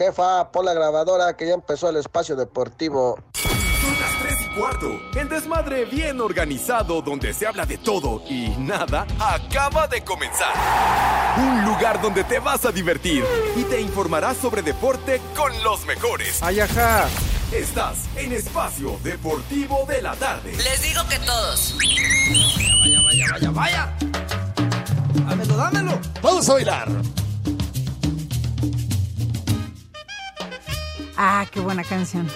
Jefa, pon la grabadora que ya empezó el espacio deportivo. Son las 3 y cuarto. El desmadre bien organizado donde se habla de todo y nada acaba de comenzar. Un lugar donde te vas a divertir y te informarás sobre deporte con los mejores. Ayaja. Estás en Espacio Deportivo de la Tarde. Les digo que todos. Vaya, vaya, vaya, vaya. Dámelo, dámelo. Vamos a bailar. Ah, qué buena canción.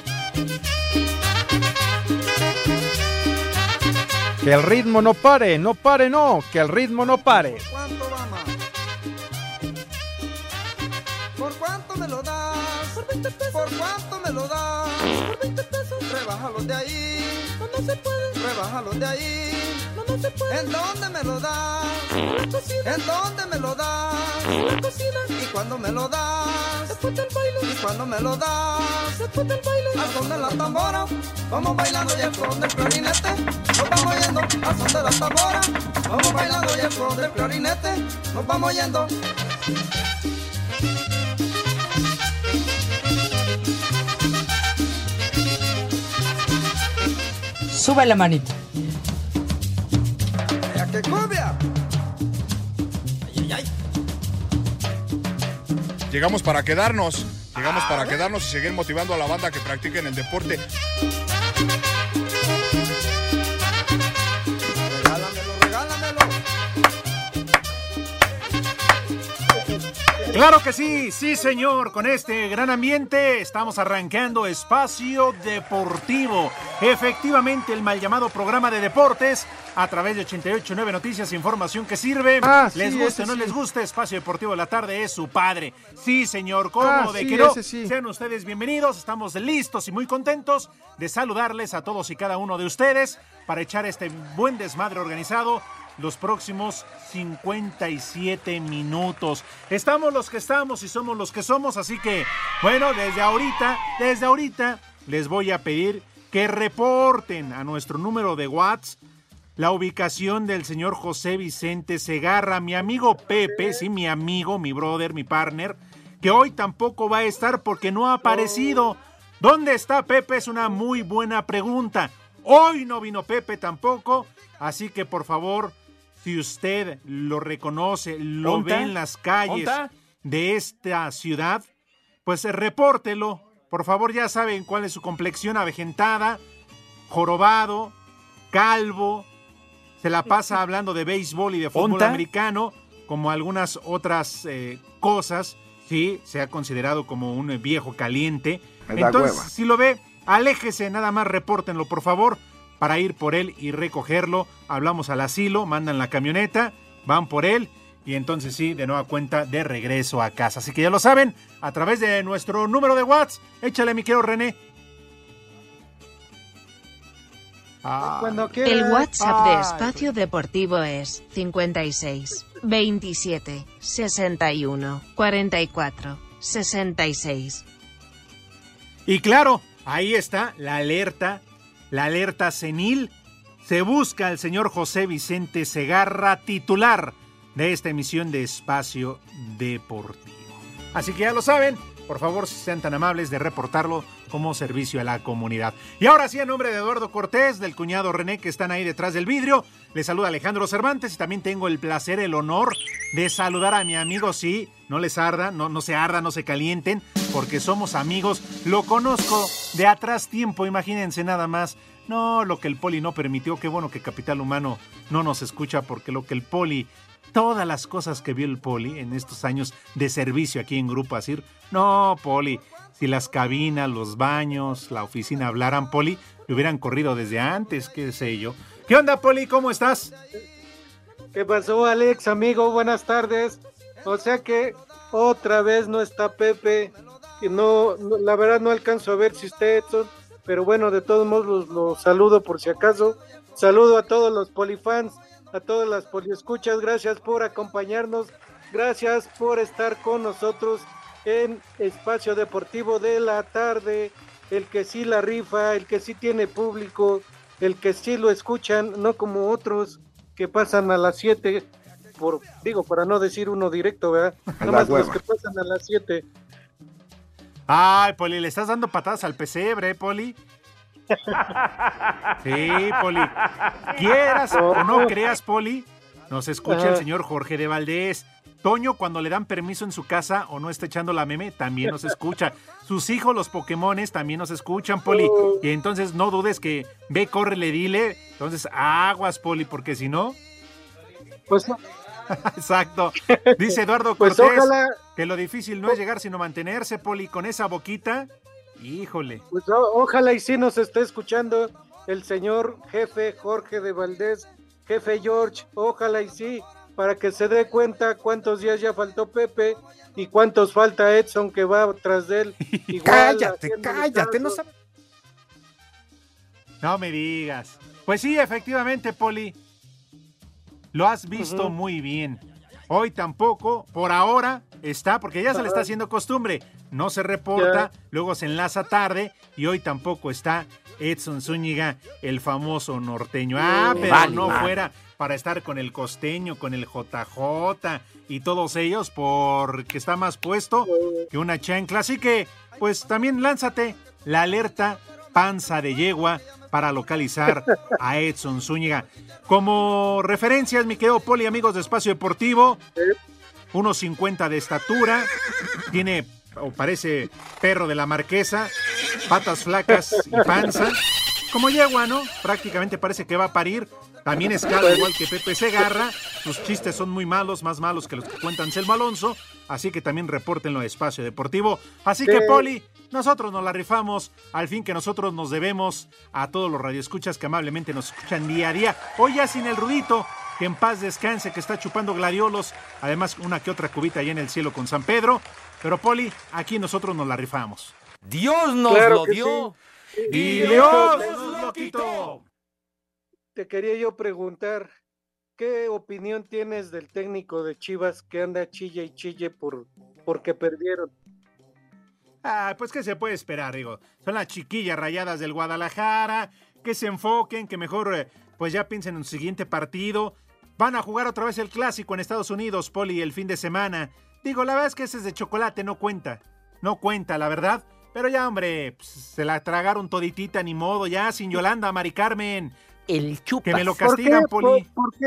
Que el ritmo no pare, no pare, no, que el ritmo no pare. ¿Cuánto va más? ¿Por cuánto me lo das? Por 20 pesos. ¿Por cuánto me lo das? Por 20 pesos. Rebájalo de ahí. No, no se puede. Rebájalo de ahí. No, no se puede. ¿En dónde me lo das? Cocina. ¿En dónde me lo das? La cocina. ¿Y cuándo me lo das? Después del baile. ¿Y cuándo me lo das? Después del baile. Al son de la tambora. Vamos bailando y el son del clarinete. Nos vamos yendo al son de la tambora. Vamos bailando y el son del clarinete. Nos vamos yendo. Sube la manita. ¡Ay, ay, ay! Llegamos para quedarnos. Llegamos para quedarnos y seguir motivando a la banda que practiquen el deporte. Claro que sí, sí señor, con este gran ambiente estamos arrancando Espacio Deportivo. Efectivamente, el mal llamado programa de deportes a través de 889 Noticias, información que sirve. Ah, sí, les guste o no sí. les guste, Espacio Deportivo de la tarde es su padre. Sí señor, ¿cómo Ah, de sí, que no? Sean ustedes bienvenidos, estamos listos y muy contentos de saludarles a todos y cada uno de ustedes para echar este buen desmadre organizado los próximos 57 minutos. Estamos los que estamos y somos los que somos, así que, bueno, desde ahorita, desde ahorita, les voy a pedir que reporten a nuestro número de WhatsApp la ubicación del señor José Vicente Segarra, mi amigo Pepe, sí, mi amigo, mi brother, mi partner, que hoy tampoco va a estar porque no ha aparecido. ¿Dónde está Pepe? Es una muy buena pregunta. Hoy no vino Pepe tampoco, así que por favor, si usted lo reconoce, lo ¿Onta? ve en las calles ¿Onta? de esta ciudad, pues eh, repórtelo. Por favor, ya saben cuál es su complexión avejentada, jorobado, calvo, se la pasa hablando de béisbol y de fútbol ¿Onta? americano, como algunas otras eh, cosas, sí, se ha considerado como un viejo caliente. Me da Entonces, hueva. si lo ve, aléjese, nada más repórtenlo, por favor, para ir por él y recogerlo. Hablamos al asilo, mandan la camioneta, van por él y entonces sí, de nueva cuenta, de regreso a casa. Así que ya lo saben, a través de nuestro número de WhatsApp, échale mi querido René. Ah, Cuando El. WhatsApp de Espacio Deportivo es 56 27 61 44 66. Y claro, ahí está la alerta, la alerta senil. Se busca al señor José Vicente Segarra, titular de esta emisión de Espacio Deportivo. Así que ya lo saben, por favor, si sean tan amables de reportarlo como servicio a la comunidad. Y ahora sí, a nombre de Eduardo Cortés, del cuñado René, que están ahí detrás del vidrio, les saluda Alejandro Cervantes y también tengo el placer, el honor de saludar a mi amigo, sí, no les arda, no, no se arda, no se calienten, porque somos amigos. Lo conozco de atrás tiempo, imagínense nada más. No, lo que el poli no permitió, qué bueno que Capital Humano no nos escucha, porque lo que el poli todas las cosas que vio el Poli en estos años de servicio aquí en Grupo Asir. No, Poli, si las cabinas, los baños, la oficina hablaran, Poli, le hubieran corrido desde antes, qué sé yo. ¿Qué onda, Poli? ¿Cómo estás? ¿Qué pasó, Alex, amigo? Buenas tardes. O sea que otra vez no está Pepe. Y no, la verdad no alcanzo a ver si Edson. Pero bueno, de todos modos los, los saludo por si acaso. Saludo a todos los polifans, a todas las poliescuchas. Gracias por acompañarnos. Gracias por estar con nosotros en Espacio Deportivo de la tarde. El que sí la rifa, el que sí tiene público, el que sí lo escuchan, no como otros que pasan a las 7, por, digo, para no decir uno directo, ¿verdad? Nada más los que pasan a las 7. Ay, Poli, le estás dando patadas al pesebre, ¿eh, Poli. Sí, Poli. Quieras o no creas, Poli, nos escucha el señor Jorge de Valdés. Toño, cuando le dan permiso en su casa o no está echando la meme, también nos escucha. Sus hijos, los Pokémones, también nos escuchan, Poli. Y entonces no dudes que ve, corre, le dile. Entonces, aguas, Poli, porque si no. Pues, Exacto. Dice Eduardo Pues Cortés ojalá- que lo difícil no es llegar, sino mantenerse, Poli, con esa boquita. Híjole. pues o- ojalá y sí nos esté escuchando el señor jefe Jorge de Valdés, jefe George, ojalá y sí, para que se dé cuenta cuántos días ya faltó Pepe y cuántos falta Edson que va tras de él. Igual, Cállate, cállate, no sabes. No me digas. Pues sí, efectivamente, Poli. Lo has visto muy bien. Hoy tampoco, por ahora, está, porque ya se le está haciendo costumbre. No se reporta, luego se enlaza tarde y hoy tampoco está Edson Zúñiga, el famoso norteño. Ah, pero Vale, no fuera para estar con el costeño, con el JJ y todos ellos, porque está más puesto que una chancla. Así que, pues también lánzate la alerta panza de yegua para localizar a Edson Zúñiga. Como referencias, mi querido Poli, amigos de Espacio Deportivo, 1.50 de estatura, tiene o parece perro de la marquesa, patas flacas y panza. Como yegua, ¿no? Prácticamente parece que va a parir. También escala igual que Pepe Segarra. Sus chistes son muy malos, más malos que los que cuentan Selmo Alonso. Así que también repórtenlo a Espacio Deportivo. Así que. Poli, nosotros nos la rifamos. Al fin que nosotros nos debemos a todos los radioescuchas que amablemente nos escuchan día a día. Hoy ya sin el rudito, que en paz descanse, que está chupando gladiolos. Además, una que otra cubita allá en el cielo con San Pedro. Pero, Poli, aquí nosotros nos la rifamos. Dios nos Claro lo dio. ¡Y Y Dios nos lo quitó! Te quería yo preguntar, ¿qué opinión tienes del técnico de Chivas que anda chille y chille por porque perdieron? Ah, pues qué se puede esperar, digo. Son las chiquillas rayadas del Guadalajara, que se enfoquen, que mejor eh, pues ya piensen en su siguiente partido. Van a jugar otra vez el clásico en Estados Unidos, Poli, el fin de semana. Digo, la verdad es que ese es de chocolate, no cuenta. No cuenta, la verdad. Pero ya, hombre, pues, se la tragaron toditita, ni modo, ya, sin Yolanda, Mari Carmen. El chupas. Que me lo ¿Por qué, castigan, Poli. por, por qué,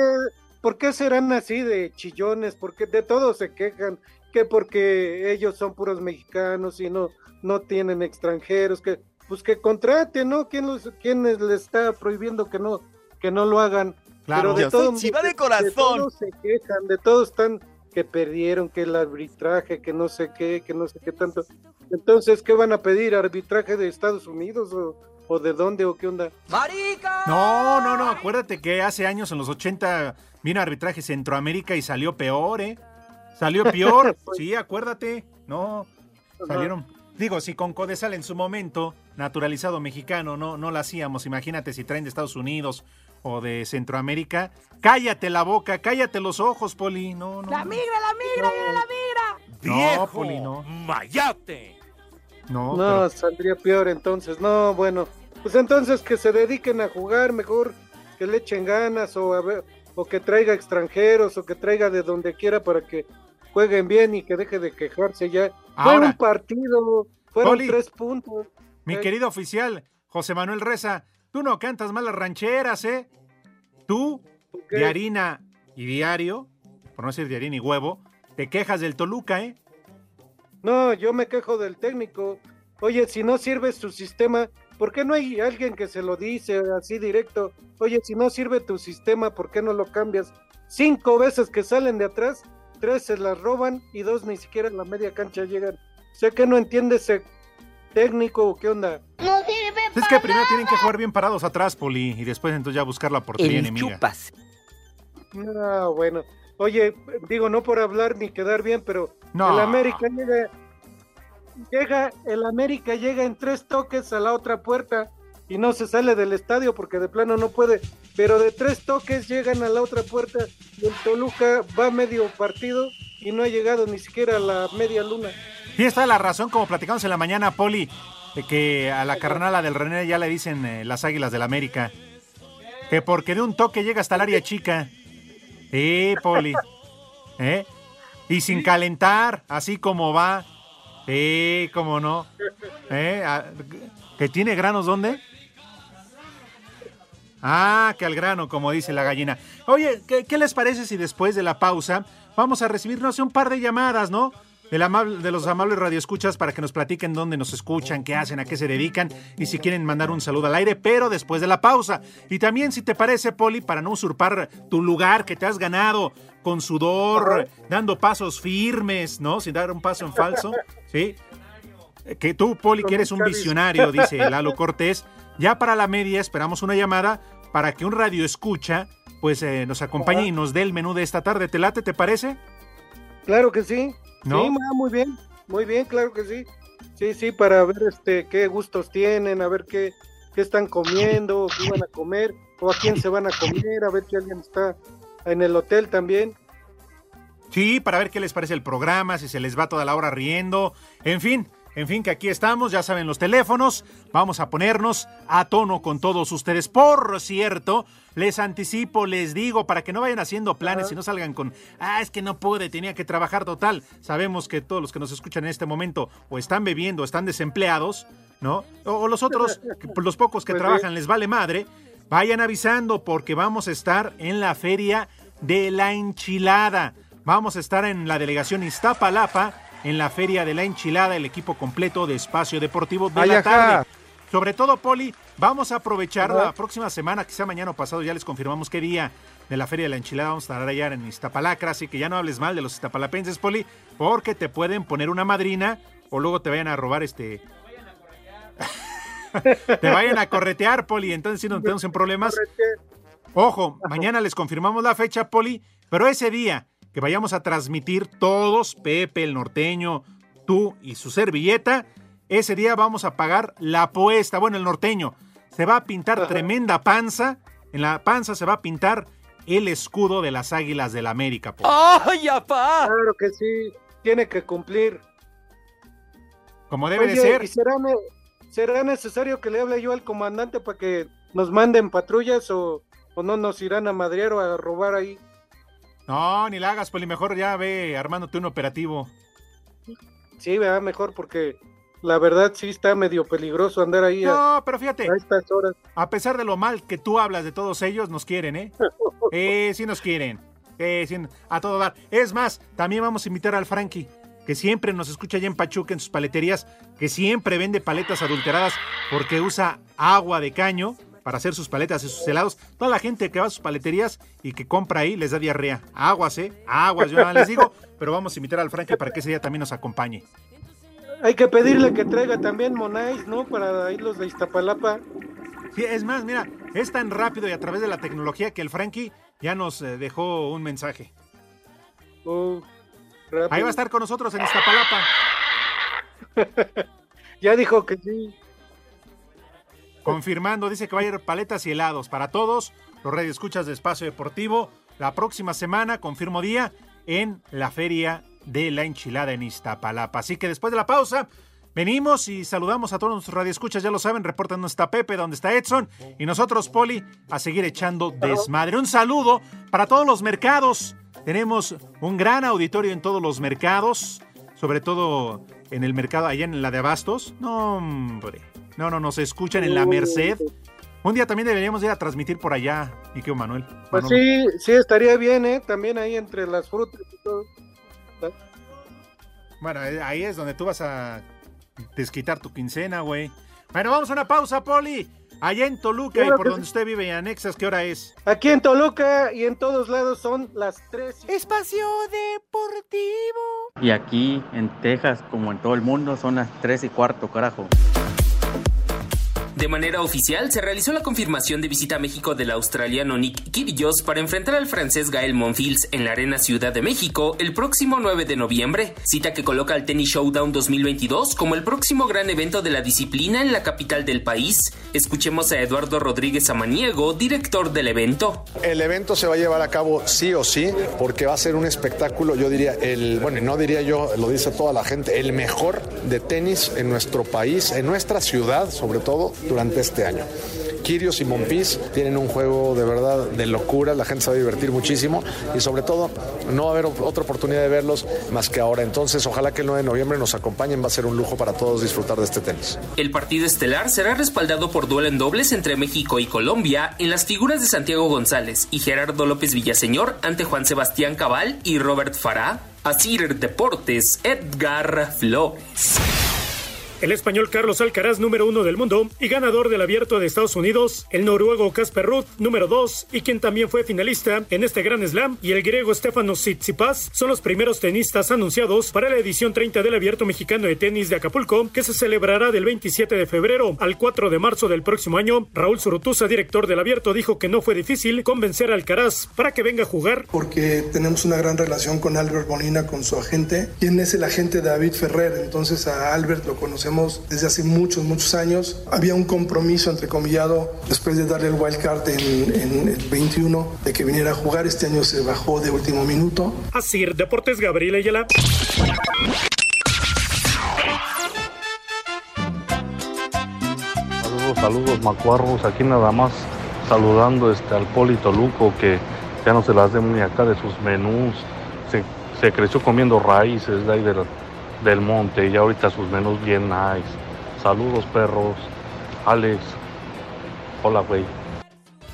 por qué serán así de chillones? Porque de todos se quejan, que porque ellos son puros mexicanos y no, no tienen extranjeros, que pues que contraten, ¿no? ¿Quién, los, quién les está prohibiendo que no, que no lo hagan? Claro. Pero de todo- chiva de de corazón. todos se quejan, de todos están que perdieron, que el arbitraje, que no sé qué, que no sé qué tanto. Entonces, ¿qué van a pedir? ¿Arbitraje de Estados Unidos o, o de dónde o qué onda? No, no, no, acuérdate que hace años, en los 80, vino arbitraje Centroamérica y salió peor, ¿eh? Salió peor, sí, acuérdate. No, salieron. Digo, si con Codesal en su momento, naturalizado mexicano, no, no la hacíamos, imagínate si traen de Estados Unidos o de Centroamérica. Cállate la boca, cállate los ojos, Poli. No, no. La migra, la migra, la migra. No, Viejo. Poli, no. Mayate. No, No, pero- saldría peor entonces. No, bueno, pues entonces que se dediquen a jugar mejor, que le echen ganas o a ver, o que traiga extranjeros o que traiga de donde quiera para que jueguen bien y que deje de quejarse ya. Fue Ahora. un partido, fueron tres puntos. Mi Eh, querido oficial, José Manuel Reza, tú no cantas mal las rancheras, ¿eh? Tú, de harina y diario, por no decir de harina y huevo, te quejas del Toluca, ¿eh? No, yo me quejo del técnico. Oye, si no sirve su sistema, ¿por qué no hay alguien que se lo dice así directo? Oye, si no sirve tu sistema, ¿por qué no lo cambias? Cinco veces que salen de atrás, tres se las roban y dos ni siquiera en la media cancha llegan. Sé que no entiende ese técnico o qué onda. Es que primero tienen que jugar bien parados atrás, Poli, y después entonces ya buscar la portería El enemiga. chupas. Ah, bueno. Oye, digo, no por hablar ni quedar bien, pero No. el América llega, llega, el América llega en tres toques a la otra puerta y no se sale del estadio porque de plano no puede, pero de tres toques llegan a la otra puerta y el Toluca va medio partido y no ha llegado ni siquiera a la media luna. Y esta es la razón, como platicamos en la mañana, Poli, de que a la carnala del René ya le dicen eh, las águilas del América. Que porque de un toque llega hasta el área chica. Sí, Poli. ¿Eh? Y sin calentar, así como va. Sí, cómo no. ¿Eh? ¿Que tiene granos dónde? Ah, que al grano, como dice la gallina. Oye, ¿qué, qué les parece si después de la pausa vamos a recibir, no sé, un par de llamadas, ¿no? Del amable- de los amables radioescuchas para que nos platiquen dónde nos escuchan, qué hacen, a qué se dedican y si quieren mandar un saludo al aire, pero después de la pausa. Y también, si te parece, Poli, para no usurpar tu lugar que te has ganado con sudor, dando pasos firmes, ¿no? Sin dar un paso en falso, ¿sí? Que tú, Poli, que eres un visionario, dice Lalo Cortés. Ya para la media esperamos una llamada para que un radio escucha pues eh, nos acompañe y nos dé el menú de esta tarde. ¿Te late, te parece? Claro que sí. ¿No? Sí, ma, muy bien, muy bien, claro que sí. Sí, sí, para ver este qué gustos tienen, a ver qué, qué están comiendo, qué van a comer, o a quién se van a comer, a ver si alguien está en el hotel también. Sí, para ver qué les parece el programa, si se les va toda la hora riendo, en fin. En fin, que aquí estamos, ya saben los teléfonos, vamos a ponernos a tono con todos ustedes. Por cierto, les anticipo, les digo, para que no vayan haciendo planes y no salgan con, ah, es que no pude, tenía que trabajar total. Sabemos que todos los que nos escuchan en este momento o están bebiendo o están desempleados, ¿no? O, o los otros, los pocos que Pues trabajan les vale madre, vayan avisando porque vamos a estar en la feria de la enchilada. Vamos a estar en la delegación Iztapalapa, en la Feria de la Enchilada, el equipo completo de Espacio Deportivo de Ay, la ajá. tarde. Sobre todo, Poli, vamos a aprovechar Ajá. la próxima semana, quizá mañana o pasado, ya les confirmamos qué día de la Feria de la Enchilada vamos a estar allá en Iztapalacra, así que ya no hables mal de los iztapalapenses, Poli, porque te pueden poner una madrina o luego te vayan a robar este... te vayan a corretear, Poli, entonces si no tenemos en problemas. Ojo, mañana les confirmamos la fecha, Poli, pero ese día que vayamos a transmitir todos, Pepe, el norteño, tú y su servilleta, ese día vamos a pagar la apuesta. Bueno, el norteño se va a pintar tremenda panza. En la panza se va a pintar el escudo de las Águilas del América. Poli. ¡Ay, apá! Claro que sí, tiene que cumplir. Como debe de ser. ¿y será, ne- será necesario que le hable yo al comandante para que nos manden patrullas o, o no nos irán a madrear o a robar ahí? No, ni la hagas, Poli. Mejor ya ve armándote un operativo. Sí, vea, mejor porque la verdad sí está medio peligroso andar ahí a, No, pero fíjate, a estas horas. a pesar de lo mal que tú hablas de todos ellos, nos quieren, ¿eh? Eh, sí nos quieren. Eh, sí, a todo dar. Es más, también vamos a invitar al Frankie, que siempre nos escucha allá en Pachuca en sus paleterías, que siempre vende paletas adulteradas porque usa agua de caño para hacer sus paletas y sus helados. Toda la gente que va a sus paleterías y que compra ahí les da diarrea. Aguas, ¿eh? Aguas, yo nada les digo. Pero vamos a invitar al Frankie para que ese día también nos acompañe. Hay que pedirle que traiga también Monais, ¿no? Para ir los de Iztapalapa. Sí, es más, mira, es tan rápido y a través de la tecnología que el Frankie ya nos eh, dejó un mensaje. Oh. Ahí va a estar con nosotros en Iztapalapa. Ya dijo que sí. Confirmando, dice que va a ir paletas y helados para todos los radioescuchas de Espacio Deportivo. La próxima semana, confirmo día, en la Feria de la Enchilada en Iztapalapa. Así que después de la pausa, venimos y saludamos a todos nuestros radioescuchas, ya lo saben, reportan dónde está Pepe, dónde está Edson, y nosotros, Poli, a seguir echando desmadre. Un saludo para todos los mercados. Tenemos un gran auditorio en todos los mercados, sobre todo en el mercado allá en la de Abastos. No, hombre. No, no, nos escuchan en la Merced. Un día también deberíamos ir a transmitir por allá, mi querido Manuel. Pues sí, sí estaría bien, ¿eh? También ahí entre las frutas y todo. Bueno, eh, ahí es donde tú vas a desquitar tu quincena, güey. Bueno, vamos a una pausa, Poli. Allá en Toluca Claro y por donde usted vive y anexas, ¿qué hora es? Aquí en Toluca y en todos lados son las tres. Espacio Deportivo. Y aquí en Texas, como en todo el mundo, son las 3 y cuarto, carajo. De manera oficial, se realizó la confirmación de visita a México del australiano Nick Kyrgios para enfrentar al francés Gael Monfils en la Arena Ciudad de México el próximo 9 de noviembre, cita que coloca al Tennis Showdown 2022 como el próximo gran evento de la disciplina en la capital del país. Escuchemos a Eduardo Rodríguez Amaniego, director del evento. El evento se va a llevar a cabo sí o sí, porque va a ser un espectáculo, yo diría, el, bueno, no diría yo, lo dice toda la gente, el mejor de tenis en nuestro país, en nuestra ciudad, sobre todo, durante este año. Kirios y Monpis tienen un juego de verdad de locura, la gente se va a divertir muchísimo y sobre todo no va a haber otra oportunidad de verlos más que ahora. Entonces, ojalá que el 9 de noviembre nos acompañen, va a ser un lujo para todos disfrutar de este tenis. El partido estelar será respaldado por duelo en dobles entre México y Colombia en las figuras de Santiago González y Gerardo López Villaseñor ante Juan Sebastián Cabal y Robert Farah. Asir Deportes, Edgar Flores. El español Carlos Alcaraz, número uno del mundo y ganador del abierto de Estados Unidos, el noruego Casper Ruth, número dos, y quien también fue finalista en este Gran Slam, y el griego Stefanos Tsitsipas, son los primeros tenistas anunciados para la edición 30 del abierto mexicano de tenis de Acapulco, que se celebrará del 27 de febrero al 4 de marzo del próximo año. Raúl Zurutuza, director del abierto, dijo que no fue difícil convencer a Alcaraz para que venga a jugar. Porque tenemos una gran relación con Albert Bonina, con su agente, quien es el agente David Ferrer, entonces a Albert lo conocemos desde hace muchos, muchos años. Había un compromiso entrecomillado después de darle el wild card en, el 21 de que viniera a jugar. Este año se bajó de último minuto. Así, Deportes Gabriel Ayala. Saludos, saludos, macuarros. Aquí nada más saludando este, al Polito Luco que ya no se las dé muy acá de sus menús. Se, se creció comiendo raíces de ahí de la del monte y ahorita sus menús bien nice. Saludos perros. Alex. Hola, güey.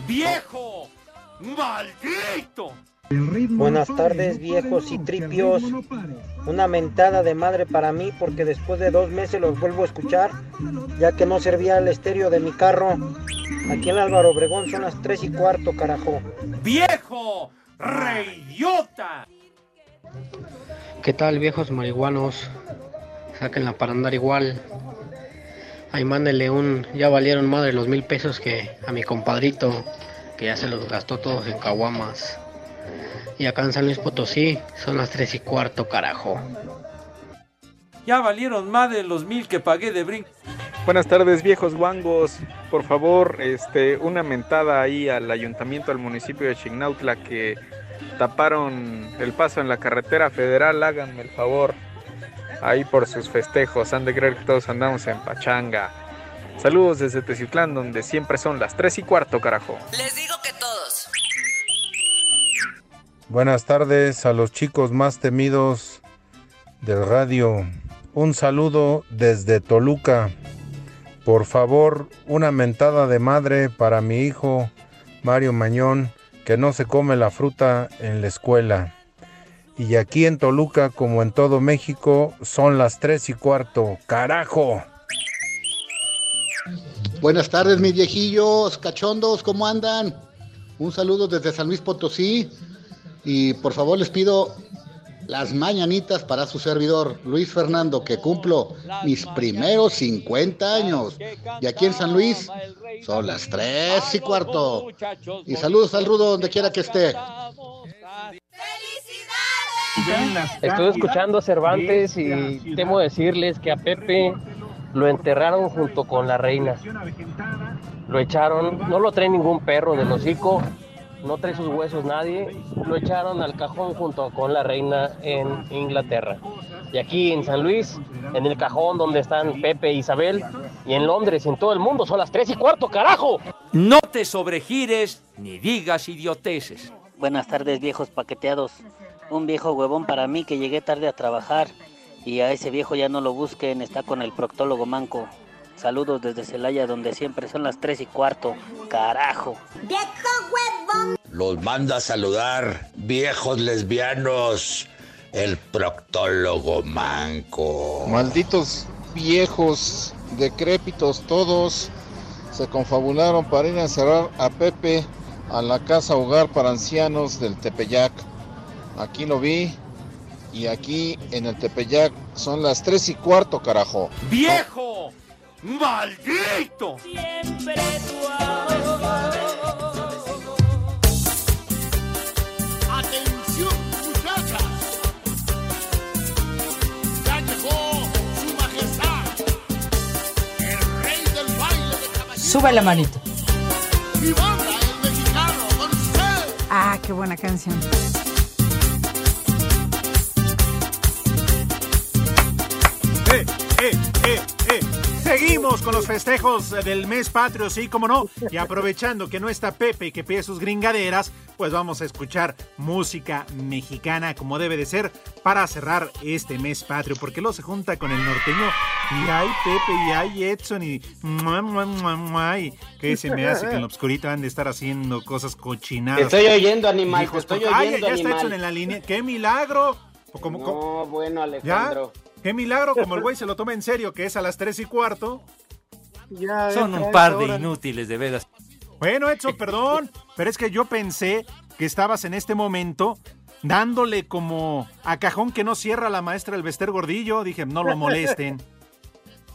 ¡Viejo! ¡Maldito! Buenas tardes, viejos y tripios. Una mentada de madre para mí porque después de dos meses los vuelvo a escuchar, ya que no servía el estéreo de mi carro. Aquí en Álvaro Obregón son las tres y cuarto, carajo. ¡Viejo! ¡Reidiota! ¿Qué tal, viejos marihuanos? Sáquenla para andar igual. Ahí mándele un. Ya valieron madre los mil pesos que a mi compadrito, que ya se los gastó todos en caguamas. Y acá en San Luis Potosí son las tres y cuarto, carajo. Ya valieron madre los mil que pagué de brin. Buenas tardes, viejos guangos. Por favor, este, una mentada ahí al ayuntamiento, al municipio de Chignautla que taparon el paso en la carretera federal, háganme el favor. Ahí por sus festejos, han de creer que todos andamos en pachanga. Saludos desde Teciutlán, donde siempre son las 3 y cuarto, carajo. Les digo que todos. Buenas tardes a los chicos más temidos del radio. Un saludo desde Toluca. Por favor, una mentada de madre para mi hijo Mario Mañón que no se come la fruta en la escuela. Y aquí en Toluca, como en todo México, son las tres y cuarto. ¡Carajo! Buenas tardes, mis viejillos, cachondos, ¿cómo andan? Un saludo desde San Luis Potosí. Y por favor les pido las mañanitas para su servidor, Luis Fernando, que cumplo mis primeros 50 años. Y aquí en San Luis son las 3 y cuarto. Y saludos al Rudo donde quiera que esté. Estoy escuchando a Cervantes y temo decirles que a Pepe lo enterraron junto con la reina. Lo echaron, no lo trae ningún perro del hocico, no trae sus huesos nadie, lo echaron al cajón junto con la reina en Inglaterra. Y aquí en San Luis, en el cajón donde están Pepe e Isabel, y en Londres, en todo el mundo, son las tres y cuarto, carajo. No te sobregires ni digas idioteces. Buenas tardes, viejos paqueteados. Un viejo huevón para mí que llegué tarde a trabajar y a ese viejo ya no lo busquen, está con el proctólogo manco. Saludos desde Celaya, donde siempre son las 3 y cuarto. Carajo. ¡Viejo huevón! Los manda a saludar, viejos lesbianos. El proctólogo manco. Malditos viejos, decrépitos todos, se confabularon para ir a encerrar a Pepe a la casa hogar para ancianos del Tepeyac. Aquí lo vi. Y aquí en el Tepeyac son las 3 y cuarto, carajo. ¡Viejo! ¡Maldito! Siempre tu Atención, muchachas. Ya llegó su majestad, el rey del baile de caballeros. Sube la manito. Y banda el mexicano con usted. Ah, qué buena canción. ¡Eh, eh, eh, eh! Seguimos con los festejos del mes patrio, sí, como no. Y aprovechando que no está Pepe y que pide sus gringaderas, pues vamos a escuchar música mexicana como debe de ser para cerrar este mes patrio, porque luego se junta con el norteño y hay Pepe y hay Edson y que se me hace que en lo obscurito han de estar haciendo cosas cochinadas. Te estoy oyendo, animal, te Hijos, estoy Ay, oyendo, ya está. Edson en la línea. ¡Qué milagro! No, bueno, ¿Ya? ¡Qué milagro! Como el güey se lo toma en serio, que es a las tres y cuarto. Son un par de inútiles, de veras. Bueno, Edson, perdón, pero es que yo pensé que estabas en este momento dándole como a cajón que no cierra la maestra el Bester Gordillo. Dije, no lo molesten.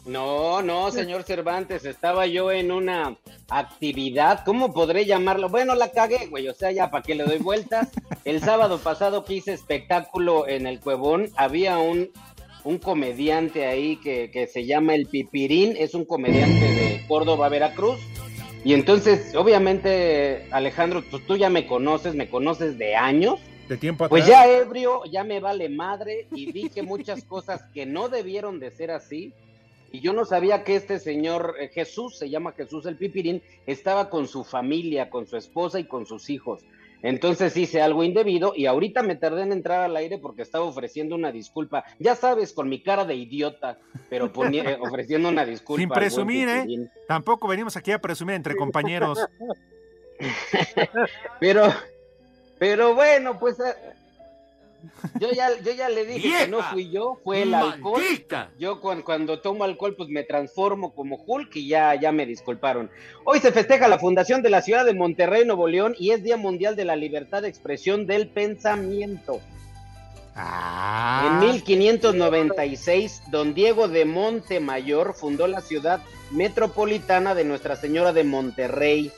No, no, señor Cervantes, estaba yo en una actividad, ¿cómo podré llamarlo? Bueno, la cagué, güey, o sea, ya para que le doy vueltas. El sábado pasado que hice espectáculo en el Cuevón, había un, un comediante ahí que, que se llama El Pipirín, es un comediante de Córdoba, Veracruz. Y entonces, obviamente, Alejandro, pues tú ya me conoces, me conoces de años. De tiempo atrás. Pues ya ebrio, ya me vale madre y dije muchas cosas que no debieron de ser así. Y yo no sabía que este señor eh, Jesús, se llama Jesús el Pipirín, estaba con su familia, con su esposa y con sus hijos. Entonces hice algo indebido y ahorita me tardé en entrar al aire porque estaba ofreciendo una disculpa. Ya sabes, con mi cara de idiota, pero poni- eh, ofreciendo una disculpa. Sin presumir, ¿eh? Tampoco venimos aquí a presumir entre compañeros. Pero, pero bueno, pues eh, yo ya, yo ya le dije que no fui yo, fue el alcohol. ¡Maldita! Yo cuan- cuando, tomo alcohol, pues me transformo como Hulk y ya, ya me disculparon. Hoy se festeja la fundación de la ciudad de Monterrey, Nuevo León, y es Día Mundial de la Libertad de Expresión del Pensamiento. Ah. En 1596, don Diego de Montemayor fundó la ciudad metropolitana de Nuestra Señora de Monterrey.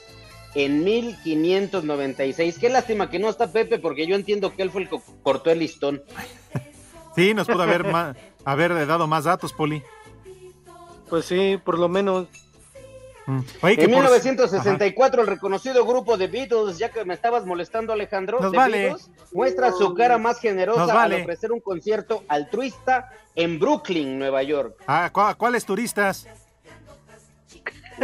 En 1596. Qué lástima que no está Pepe, porque yo entiendo que él fue el que cortó el listón. Sí, nos pudo haber, ma- haber dado más datos, Poli. Pues sí, por lo menos. Mm. Oye, que en por- 1964, el reconocido grupo de Beatles, ya que me estabas molestando, Alejandro, Nos The vale. Beatles, muestra su cara más generosa vale. al ofrecer un concierto altruista en Brooklyn, Nueva York. Ah, ¿cu- ¿Cuáles turistas?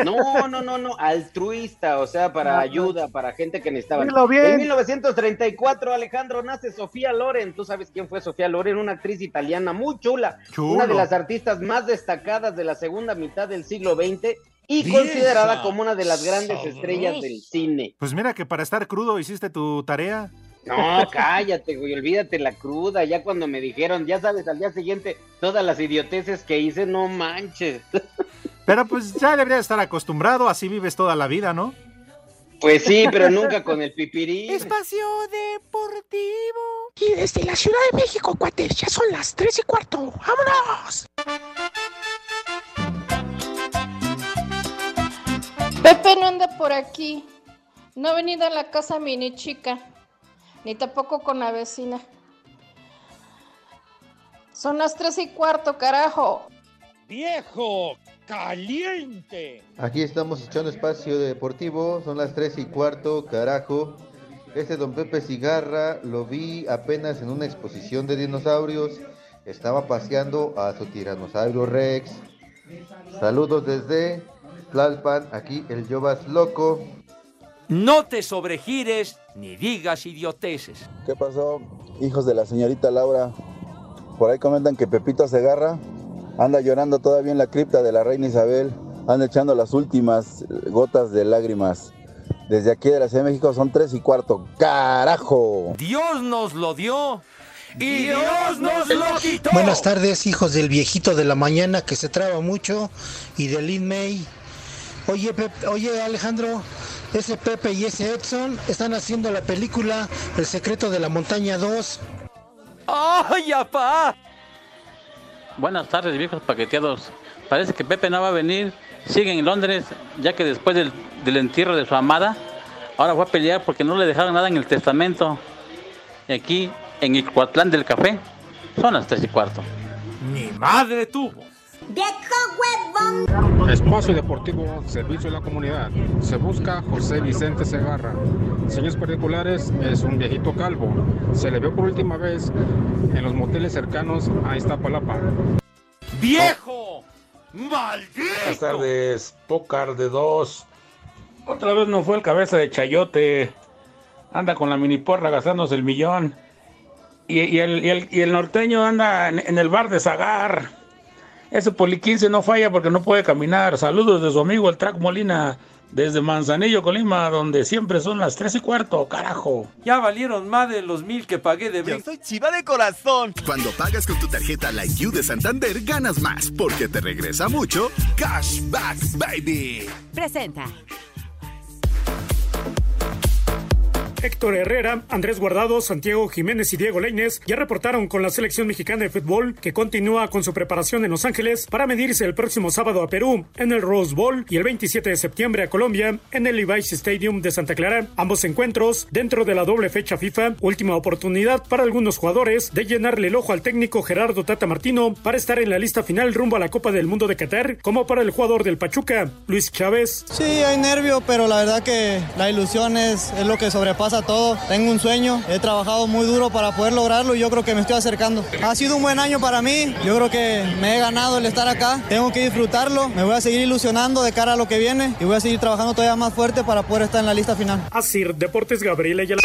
No, no, no, no, altruista, o sea, para ayuda, para gente que necesitaba. En 1934, Alejandro, nace Sofía Loren. ¿Tú sabes quién fue Sofía Loren? Una actriz italiana muy chula. Chulo. Una de las artistas más destacadas de la segunda mitad del siglo XX y considerada como una de las grandes estrellas del cine. Pues mira que para estar crudo hiciste tu tarea. No, cállate, güey, olvídate la cruda. Ya cuando me dijeron, ya sabes, al día siguiente, todas las idioteces que hice, no manches. Pero pues ya deberías estar acostumbrado, así vives toda la vida, ¿no? Pues sí, pero nunca con el pipirí. Espacio Deportivo. Y desde la Ciudad de México, cuates, ya son las tres y cuarto. ¡Vámonos! Pepe no anda por aquí. No ha venido a la casa mini chica. Ni tampoco con la vecina. Son las tres y cuarto, carajo. ¡Viejo! ¡Caliente! Aquí estamos echando espacio deportivo, son las 3 y cuarto, carajo. Este don Pepe Cigarra lo vi apenas en una exposición de dinosaurios. Estaba paseando a su tiranosaurio Rex. Saludos desde Tlalpan, aquí el Yobas Loco. No te sobregires ni digas idioteces. ¿Qué pasó, hijos de la señorita Laura? Por ahí comentan que Pepito Segarra anda llorando todavía en la cripta de la reina Isabel, anda echando las últimas gotas de lágrimas. Desde aquí de la Ciudad de México son tres y cuarto. ¡Carajo! Dios nos lo dio y Dios nos lo quitó. Buenas tardes, hijos del viejito de la mañana que se traba mucho y de Lin May. Oye, oye Alejandro, ese Pepe y ese Edson están haciendo la película El secreto de la montaña 2. ¡Ay, apá! Buenas tardes, viejos paqueteados. Parece que Pepe no va a venir. Sigue en Londres, ya que después del, del entierro de su amada, ahora fue a pelear porque no le dejaron nada en el testamento. Y aquí, en Icuatlán del Café, son las tres y cuarto. Mi madre tuvo. Espacio Deportivo, Servicio a la Comunidad. Se busca José Vicente Segarra. Señores particulares, es un viejito calvo. Se le vio por última vez en los moteles cercanos a Iztapalapa. ¡Viejo! Buenas tardes, Pócar de dos. Otra vez no fue el cabeza de Chayote. Anda con la mini porra gastándose el millón. Y, y el, y el- y el norteño anda en, en el bar de Zagar. Ese Poli 15 no falla porque no puede caminar. Saludos de su amigo el Track Molina desde Manzanillo, Colima, donde siempre son las tres y cuarto, carajo. Ya valieron más de los mil que pagué de brinco. Soy chiva de corazón. Cuando pagas con tu tarjeta Like You de Santander, ganas más porque te regresa mucho Cashback Baby. Presenta. Héctor Herrera, Andrés Guardado, Santiago Jiménez y Diego Leines ya reportaron con la selección mexicana de fútbol que continúa con su preparación en Los Ángeles para medirse el próximo sábado a Perú en el Rose Bowl y el 27 de septiembre a Colombia en el Levi's Stadium de Santa Clara. Ambos encuentros dentro de la doble fecha FIFA, última oportunidad para algunos jugadores de llenarle el ojo al técnico Gerardo Tata Martino para estar en la lista final rumbo a la Copa del Mundo de Qatar, como para el jugador del Pachuca, Luis Chávez. Sí, hay nervio, pero la verdad que la ilusión es, es lo que sobrepasa todo. Tengo un sueño, he trabajado muy duro para poder lograrlo y yo creo que me estoy acercando. Ha sido un buen año para mí, yo creo que me he ganado el estar acá, tengo que disfrutarlo, me voy a seguir ilusionando de cara a lo que viene y voy a seguir trabajando todavía más fuerte para poder estar en la lista final. Así, Deportes Gabriela Ayala.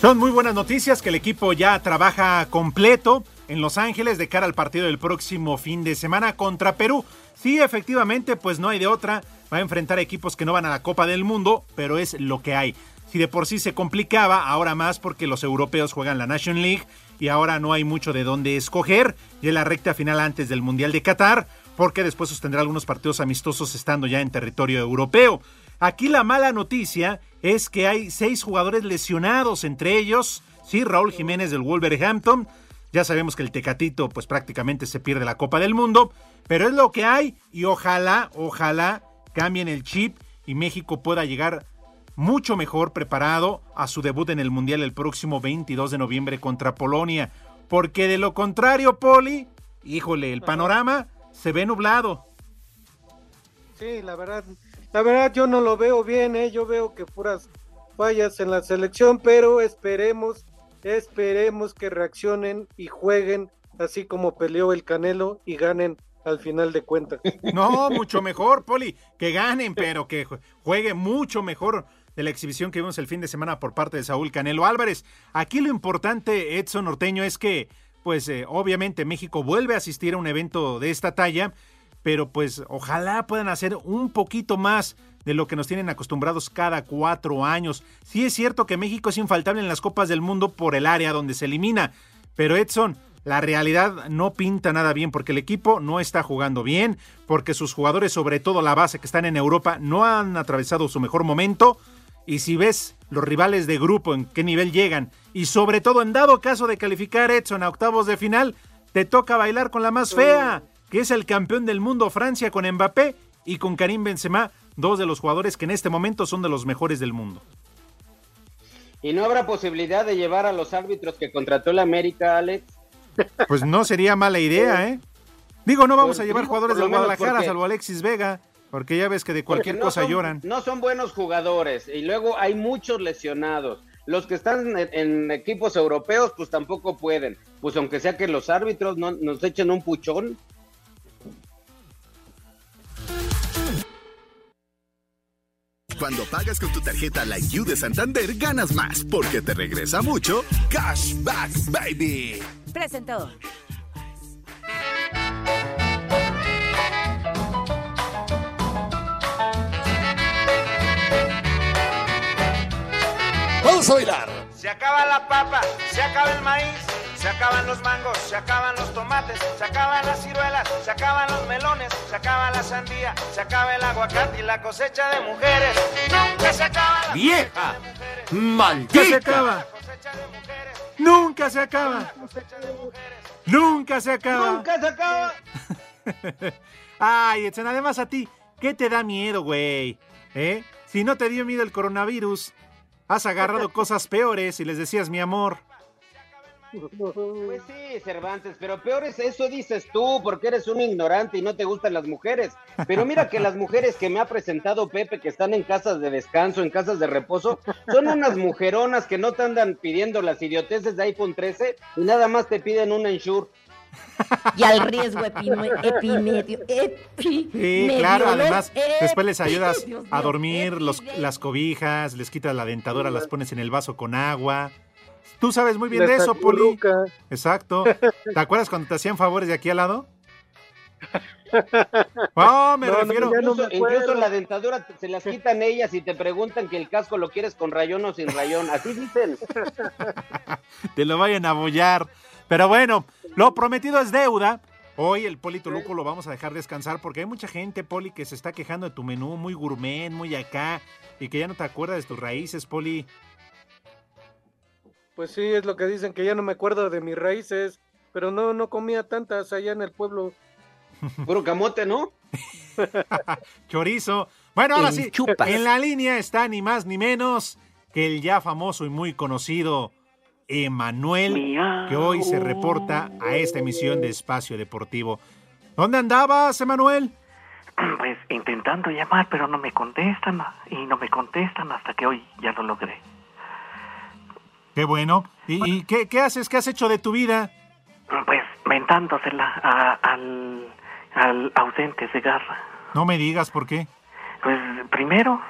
Son muy buenas noticias que el equipo ya trabaja completo en Los Ángeles de cara al partido del próximo fin de semana contra Perú. Sí, efectivamente, pues no hay de otra. Va a enfrentar equipos que no van a la Copa del Mundo, pero es lo que hay. Si de por sí se complicaba, ahora más porque los europeos juegan la Nation League y ahora no hay mucho de dónde escoger. Y en la recta final antes del Mundial de Qatar, porque después sostendrá algunos partidos amistosos estando ya en territorio europeo. Aquí la mala noticia es que hay seis jugadores lesionados, entre ellos, sí, Raúl Jiménez del Wolverhampton. Ya sabemos que el Tecatito pues prácticamente se pierde la Copa del Mundo, pero es lo que hay y ojalá, ojalá cambien el chip y México pueda llegar mucho mejor preparado a su debut en el Mundial el próximo 22 de noviembre contra Polonia, porque de lo contrario, Poli, híjole, el panorama se ve nublado. Sí, la verdad, la verdad yo no lo veo bien, ¿eh? yo veo que puras fallas en la selección, pero esperemos, esperemos que reaccionen y jueguen así como peleó el Canelo y ganen al final de cuentas. No, mucho mejor, Poli, que ganen, pero que jue- juegue mucho mejor de la exhibición que vimos el fin de semana por parte de Saúl Canelo Álvarez. Aquí lo importante, Edson Norteño, es que, pues eh, obviamente México vuelve a asistir a un evento de esta talla, pero pues ojalá puedan hacer un poquito más de lo que nos tienen acostumbrados cada cuatro años. Sí es cierto que México es infaltable en las Copas del Mundo por el área donde se elimina, pero Edson, la realidad no pinta nada bien porque el equipo no está jugando bien, porque sus jugadores, sobre todo la base que están en Europa, no han atravesado su mejor momento. Y si ves los rivales de grupo en qué nivel llegan, y sobre todo en dado caso de calificar Edson a octavos de final, te toca bailar con la más fea, que es el campeón del mundo Francia con Mbappé y con Karim Benzema, dos de los jugadores que en este momento son de los mejores del mundo. ¿Y no habrá posibilidad de llevar a los árbitros que contrató la América, Alex? Pues no sería mala idea, ¿eh? Digo, no vamos Pues a llevar digo, jugadores del Guadalajara, porque- salvo Alexis Vega, porque ya ves que de cualquier no cosa son- lloran. No son buenos jugadores y luego hay muchos lesionados. Los que están en, en equipos europeos, pues tampoco pueden. Pues aunque sea que los árbitros no, nos echen un puchón. Cuando pagas con tu tarjeta Like You de Santander, ganas más porque te regresa mucho Cashback Baby. Presentó. Vamos a bailar. Se acaba la papa, se acaba el maíz, se acaban los mangos, se acaban los tomates, se acaban las ciruelas, se acaban los melones, se acaba la sandía, se acaba el aguacate y la cosecha de mujeres. Nunca se acaba la ¡Vieja! cosecha de mujeres. ¡Maldita! se acaba! ¡Nunca se acaba! ¡Nunca se acaba! ¡Nunca se acaba! Ay, Edson, además a ti, ¿qué te da miedo, güey? ¿Eh? Si no te dio miedo el coronavirus, has agarrado cosas peores y les decías mi amor. Pues sí, Cervantes, pero peor es eso dices tú, porque eres un ignorante y no te gustan las mujeres. Pero mira que las mujeres que me ha presentado Pepe, que están en casas de descanso, en casas de reposo, son unas mujeronas que no te andan pidiendo las idioteces de iPhone 13 y nada más te piden un Ensure. y al riesgo epime- epimedio. Sí, epimediolo- claro, además después les ayudas Dios a dormir los, las cobijas, les quitas la dentadura, las pones en el vaso con agua. Tú sabes muy bien de eso, Poli. Exacto. ¿Te acuerdas cuando te hacían favores de aquí al lado? Oh, me refiero. incluso, incluso la dentadura se las quitan ellas y te preguntan que el casco lo quieres con rayón o sin rayón. Así dicen. te lo vayan a bollar. Pero bueno, lo prometido es deuda. Hoy el Poli Toluco lo vamos a dejar descansar porque hay mucha gente, Poli, que se está quejando de tu menú muy gourmet, muy acá, y que ya no te acuerdas de tus raíces, Poli. Pues sí, es lo que dicen, que ya no me acuerdo de mis raíces, pero no, no comía tantas allá en el pueblo. Puro camote, ¿no? Chorizo. Bueno, ahora sí, chupas. en la línea está ni más ni menos que el ya famoso y muy conocido Emanuel, que hoy se reporta a esta emisión de Espacio Deportivo. ¿Dónde andabas, Emanuel? Pues intentando llamar, pero no me contestan y no me contestan hasta que hoy ya lo logré. Qué bueno. ¿Y, y qué, qué haces? ¿Qué has hecho de tu vida? Pues mentándosela a- al, al ausente Segarra. No me digas por qué. Pues primero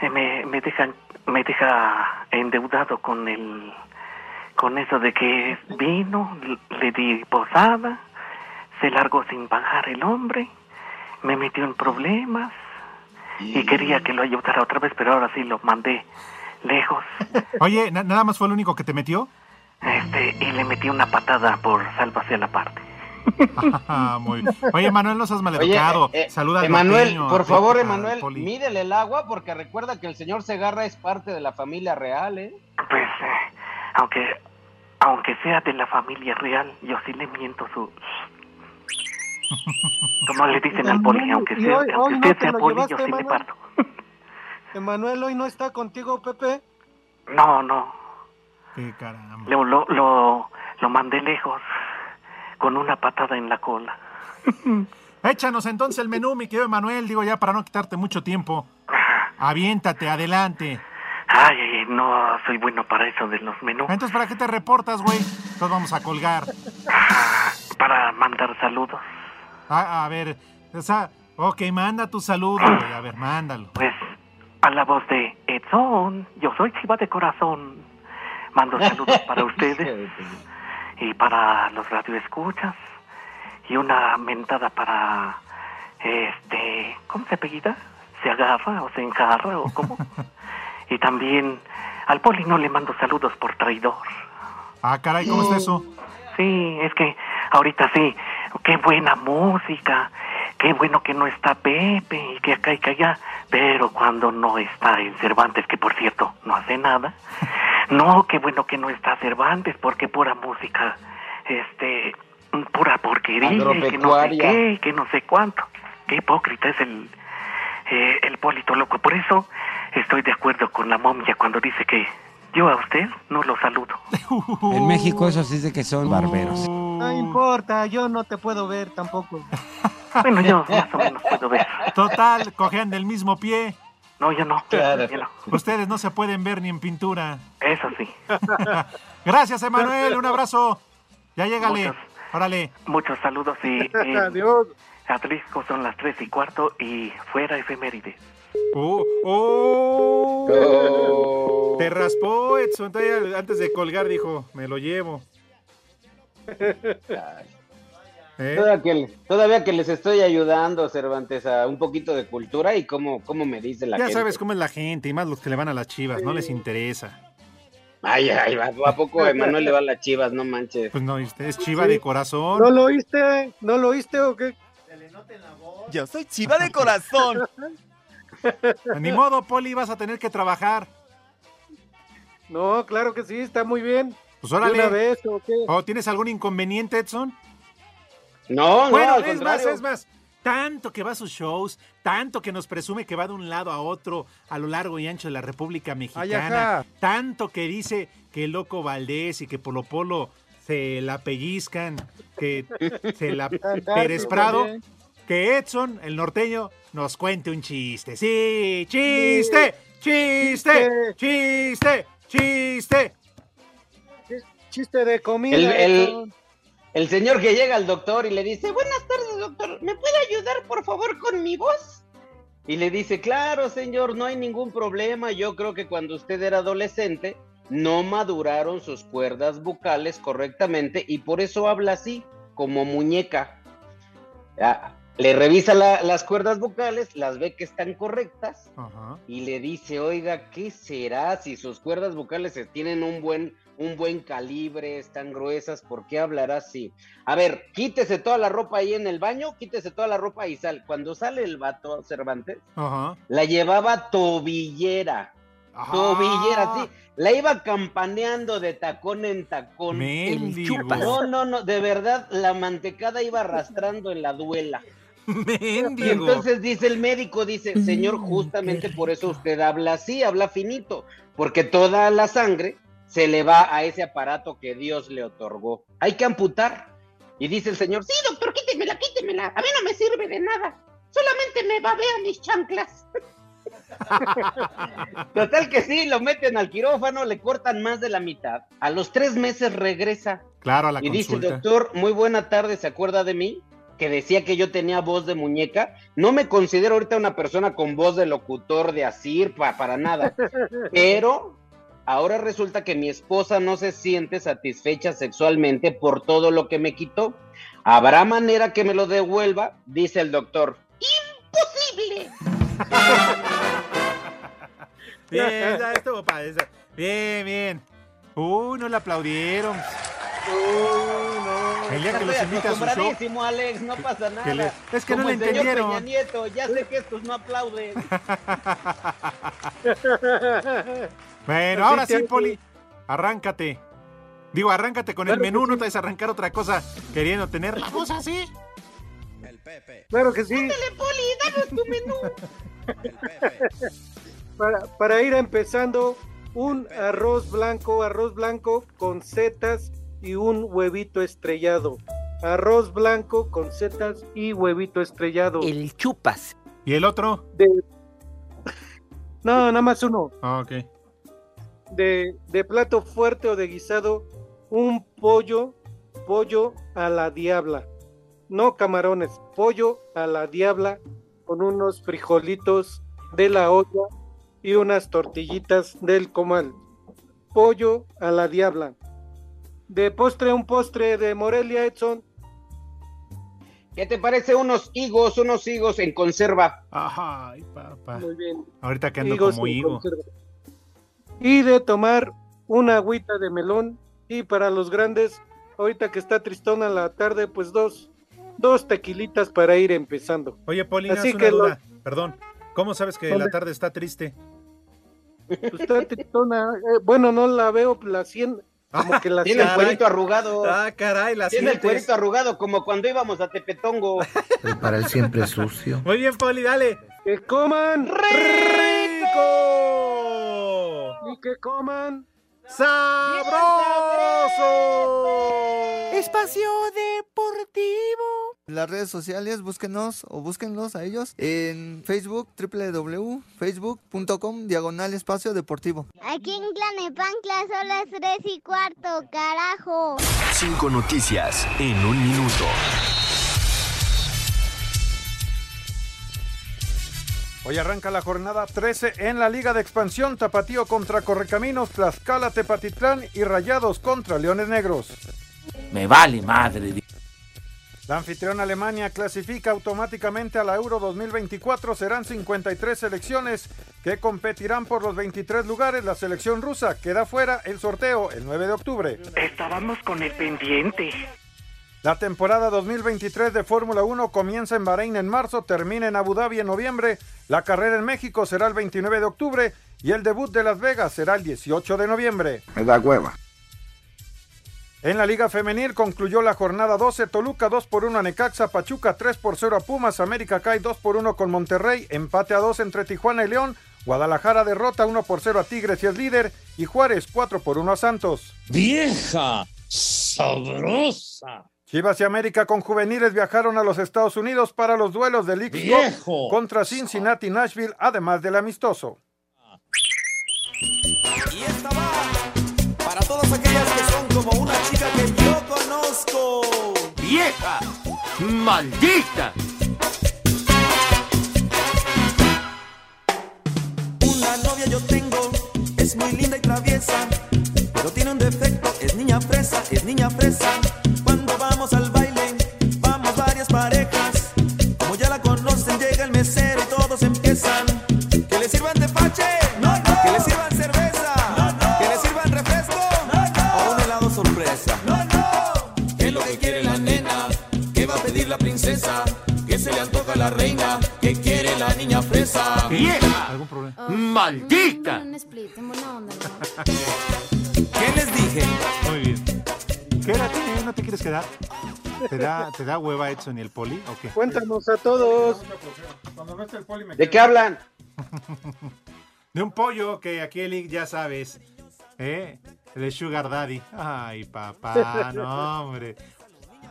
eh, me, me dejan me deja endeudado con el con eso de que vino, le di posada, se largó sin pagar el hombre, me metió en problemas y quería que lo ayudara otra vez, pero ahora sí lo mandé lejos. Oye, ¿na- ¿nada más fue el único que te metió? Este, y le metí una patada por sálvase a la parte. Ah, muy- Oye, Manuel, no seas maleducado. Oye, eh, Saluda al Emanuel, norteño, por favor, Emanuel, mídele el agua porque recuerda que el señor Segarra es parte de la familia real, ¿eh? Pues, eh, aunque aunque sea de la familia real, yo sí le miento su... Como le dicen al poli, aunque, sea, hoy- aunque hoy usted te sea poli, yo sí le parto. Emanuel hoy no está contigo, Pepe. No, no, Qué caramba. lo, lo, lo, lo mandé lejos, con una patada en la cola. Échanos entonces el menú, mi querido Emanuel, digo ya para no quitarte mucho tiempo. Aviéntate, adelante. Ay, no soy bueno para eso de los menús. Entonces, ¿para qué te reportas, güey? Entonces vamos a colgar. Para mandar saludos. A, a ver, o sea, ok, manda tu saludo, güey. A ver, mándalo. Pues, la voz de Edson, yo soy Chiva de corazón. Mando saludos para ustedes y para los radioescuchas. Y una mentada para, este, ¿cómo se apellida? ¿Se agarra o se enjarra o cómo? y también al Poli no le mando saludos por traidor. Ah, caray, ¿cómo está eso? Sí, es que ahorita sí, qué buena música, qué bueno que no está Pepe y que acá y que allá, pero cuando no está el Cervantes, que por cierto no hace nada, no, qué bueno que no está Cervantes, porque pura música, este, pura porquería, y que no sé qué, y que no sé cuánto, qué hipócrita es el, eh, el Polito Loco, por eso estoy de acuerdo con la momia cuando dice que yo a usted no lo saludo. En México eso sí es de que son barberos. No importa, yo no te puedo ver tampoco. Bueno, yo más o menos puedo ver. Total, cojean del mismo pie. No, yo no. Claro. no. Ustedes no se pueden ver ni en pintura. Eso sí. Gracias, Emanuel, un abrazo. Ya llégale. Muchos. Órale. Muchos saludos y eh, Adiós. Atlisco son las tres y cuarto y fuera efeméride. Oh, oh. Te raspó, Edson. Antes de colgar dijo, me lo llevo. ¿Eh? Todavía que, todavía que les estoy ayudando, Cervantes, a un poquito de cultura y cómo, cómo me dice la Ya gente. sabes cómo es la gente, y más los que le van a las chivas, no les interesa. Ay, ay, ¿a poco Emanuel le va a las chivas? No manches. Pues no, es chiva Sí. de corazón. ¿No lo oíste? ¿No lo oíste o qué? Yo soy chiva de corazón. Ni modo, Poli, vas a tener que trabajar. No, claro que sí, está muy bien. Pues órale. ¿De una vez o qué? ¿O tienes algún inconveniente, Edson? No, no, al es más, es más. Tanto que va a sus shows, tanto que nos presume que va de un lado a otro a lo largo y ancho de la República Mexicana, tanto que dice que el loco Valdés y que Polo Polo se la pellizcan, que se la Pérez Prado, también. Que Edson, el norteño, nos cuente un chiste. Sí, chiste, chiste, chiste, chiste. Chiste de comida. El- el- Edson. El señor que llega al doctor y le dice, buenas tardes doctor, ¿me puede ayudar por favor con mi voz? Y le dice, claro señor, no hay ningún problema, yo creo que cuando usted era adolescente no maduraron sus cuerdas bucales correctamente y por eso habla así, como muñeca. Ah, le revisa la- las cuerdas vocales, las ve que están correctas y le dice, oiga, ¿qué será si sus cuerdas vocales tienen un buen, un buen calibre, están gruesas? ¿Por qué hablará así? A ver, quítese toda la ropa ahí en el baño, quítese toda la ropa y sal. Cuando sale el vato Cervantes, Ajá. la llevaba tobillera. Tobillera, sí. La iba campaneando de tacón en tacón. Mendigo. No, no, no, de verdad, la mantecada iba arrastrando en la duela. Y Mendigo. entonces dice el médico, dice, señor, justamente por eso usted habla así, habla finito, porque toda la sangre se le va a ese aparato que Dios le otorgó. Hay que amputar. Y dice el señor, sí, doctor, quítemela, quítemela. A mí no me sirve de nada. Solamente me babea mis chanclas. Total que sí, lo meten al quirófano, le cortan más de la mitad. A los tres meses regresa. Claro, a la y dice, doctor, muy buena tarde, ¿se acuerda de mí? Que decía que yo tenía voz de muñeca. No me considero ahorita una persona con voz de locutor de asir, pa- para nada. Pero ahora resulta que mi esposa no se siente satisfecha sexualmente por todo lo que me quitó. ¿Habrá manera que me lo devuelva? Dice el doctor. ¡Imposible! Bien, ya estuvo padre. esa. Bien, bien. Uy, no le aplaudieron. El día que los invita a su show. Alex, no pasa nada. Que le- es que no le el entendieron. Peña Nieto, ya sé que estos no aplauden. Bueno, ahora sí, Poli, arráncate. Digo, arráncate con el Claro menú, no te vas a arrancar otra cosa queriendo tener la voz así. Claro que sí. Poli, danos tu menú. Para, para ir empezando, un arroz blanco, arroz blanco con setas y un huevito estrellado. Arroz blanco con setas y huevito estrellado. El chupas. ¿Y el otro? De- No, nada más uno. Ah, ok. De, de plato fuerte o de guisado, un pollo, pollo a la diabla. No camarones, pollo a la diabla con unos frijolitos de la olla y unas tortillitas del comal. Pollo a la diabla. De postre, un postre de Morelia, Edson. ¿Qué te parece unos higos, unos higos en conserva? Ay, papá. Muy bien. Ahorita que ando Higos como higo. conserva. Y de tomar una agüita de melón. Y para los grandes, ahorita que está tristona la tarde, pues dos, dos tequilitas para ir empezando. Oye, Poli, nada Así que lo- duda. Perdón. ¿Cómo sabes que la tarde está triste? Pues está tristona. eh, bueno, no la veo, la sien, como que la Tiene el cuerito arrugado. Ah, caray, la Tiene el cuerito arrugado como cuando íbamos a Tepetongo. Para el siempre sucio. Muy bien, Poli, dale. ¡Que coman! ¡Rico! ¡Y que coman! ¡Sabroso! Espacio Deportivo. En las redes sociales, búsquenos o búsquenlos a ellos en Facebook, www.facebook.com, diagonal espacio deportivo. Aquí en Tlanepancla son las 3 y cuarto, carajo. Cinco noticias en un minuto. Hoy arranca la jornada 13 en la Liga de Expansión Tapatío contra Correcaminos, Tlaxcala, Tepatitlán y Rayados contra Leones Negros. Me vale madre. La anfitriona Alemania clasifica automáticamente a la Euro 2024. Serán 53 selecciones que competirán por los 23 lugares. La selección rusa queda fuera el sorteo el 9 de octubre. Estábamos con el pendiente. La temporada 2023 de Fórmula 1 comienza en Bahrein en marzo, termina en Abu Dhabi en noviembre. La carrera en México será el 29 de octubre y el debut de Las Vegas será el 18 de noviembre. Me da hueva. En la Liga Femenil concluyó la jornada 12, Toluca 2 por 1 a Necaxa, Pachuca 3 por 0 a Pumas, América cae 2 por 1 con Monterrey, empate a 2 entre Tijuana y León, Guadalajara derrota 1 por 0 a Tigres y es líder, y Juárez 4 por 1 a Santos. ¡Vieja! ¡Sabrosa! Chivas y América con juveniles viajaron a los Estados Unidos para los duelos del League ¡Viejo! contra Cincinnati y Nashville, además del amistoso. Y esta va todas aquellas que son como una chica que yo conozco. vieja! ¡Maldita! Una novia yo tengo, es muy linda y traviesa, pero tiene un defecto, es niña fresa, es niña fresa. La reina? ¿Qué quiere la niña fresa? ¡Vieja! ¿Algún problema? ¡Maldita! ¿Qué les dije? Muy bien. Quédate, ¿eh? ¿no te quieres quedar? ¿Te da, ¿Te da hueva Edson y el poli o qué? Cuéntanos a todos. ¿De qué hablan? De un pollo que aquí el ya sabes. ¿Eh? De Sugar Daddy. Ay, papá, no, hombre.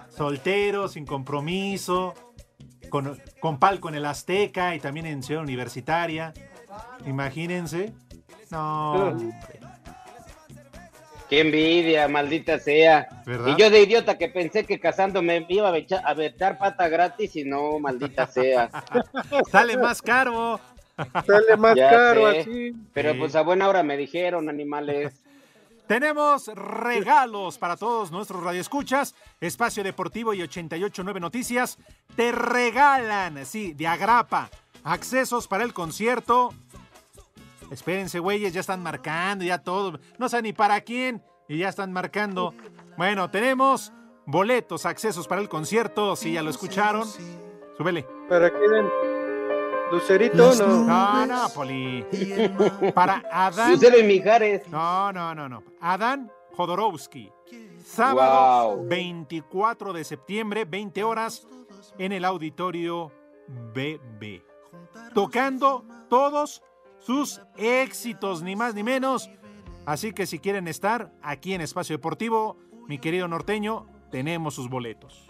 Soltero, sin compromiso. Con, con palco en el Azteca y también en Ciudad Universitaria. Imagínense. No. Qué envidia, maldita sea. ¿Verdad? Y yo de idiota que pensé que casándome me iba a vetar pata gratis y no, maldita sea. Sale más caro. Sale más Ya caro sé, así. Pero Sí. pues a buena hora me dijeron, animales. Tenemos regalos para todos nuestros radioescuchas. Espacio Deportivo y 889 Noticias te regalan, sí, de agrapa, accesos para el concierto. Espérense, güeyes, ya están marcando, ya todo. No sé ni para quién y ya están marcando. Bueno, tenemos boletos, accesos para el concierto, si ya lo escucharon. Súbele. ¿Para quién? ¿Lucerito no? No, no, Poli. Para Adán. Lucero y Mijares. No, no, no, no. Adán Jodorowsky. Sábado Wow. 24 de septiembre, 20 horas, en el auditorio BB. Tocando todos sus éxitos, ni más ni menos. Así que si quieren estar aquí en Espacio Deportivo, mi querido norteño, tenemos sus boletos.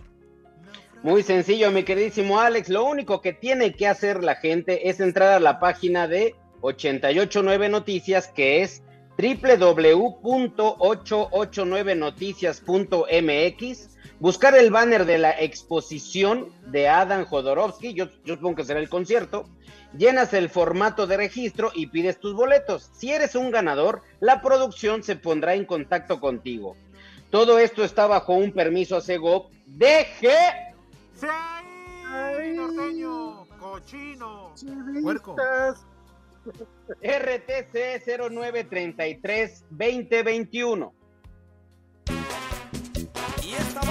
Muy sencillo, mi queridísimo Alex. Lo único que tiene que hacer la gente es entrar a la página de 889 Noticias, que es www.889noticias.mx, buscar el banner de la exposición de Adam Jodorowsky, yo, supongo que será el concierto, llenas el formato de registro y pides tus boletos. Si eres un ganador, la producción se pondrá en contacto contigo. Todo esto está bajo un permiso a Segov de G. ¡Ay, norteño! ¡Cochino! ¡Puerco! RTC 0933 2021. Y esta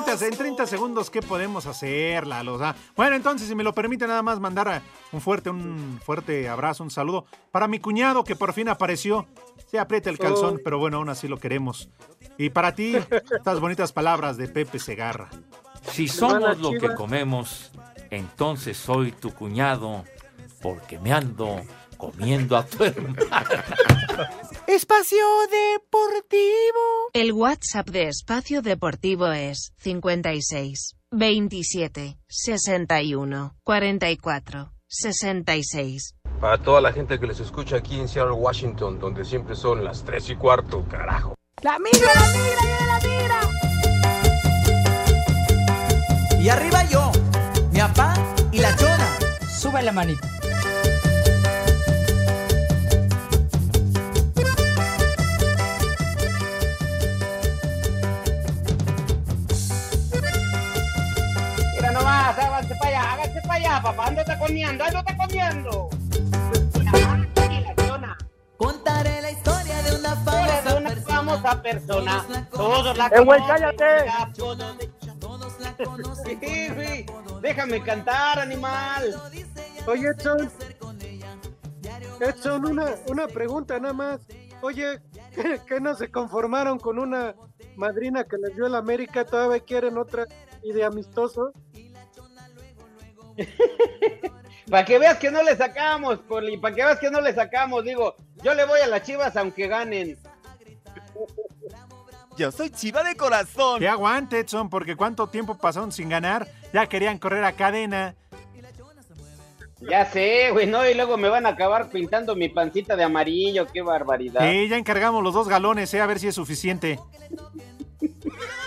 30, en 30 segundos, ¿qué podemos hacer, Lalo? O sea, bueno, entonces, si me lo permite, nada más mandar un fuerte, un fuerte abrazo, un saludo para mi cuñado que por fin apareció. Se aprieta el calzón, pero bueno, aún así lo queremos. Y para ti, estas bonitas palabras de Pepe Segarra. Si somos lo que comemos, entonces soy tu cuñado, porque me ando comiendo a tu hermano. Espacio Deportivo. El WhatsApp de Espacio Deportivo es 56 27 61 44 66. Para toda la gente que les escucha aquí en Seattle, Washington, donde siempre son las 3 y cuarto, carajo. ¡La migra, la migra, viene la migra! Y arriba yo, mi papá y la chona. Sube la manita. Para allá, papá. Ando comiendo, ando comiendo. Contaré la historia de una famosa de una famosa persona. Todos la ¡Eh, conocen, cállate! todos- Sí, güey, Déjame cantar, animal. Oye, Edson. Edson, una, una pregunta nada más. Oye, ¿qué, qué no se conformaron con una madrina que les dio el América? ¿Todavía quieren otra y de amistoso? Para que veas que no le sacamos, Poli, para que veas que no le sacamos, digo, yo le voy a las chivas aunque ganen. Yo soy chiva de corazón. Que aguante, Edson, porque cuánto tiempo pasaron sin ganar. Ya querían correr a cadena. Ya sé, güey, no, y luego me van a acabar pintando mi pancita de amarillo, qué barbaridad. Sí, ya encargamos los dos galones, eh, a ver si es suficiente.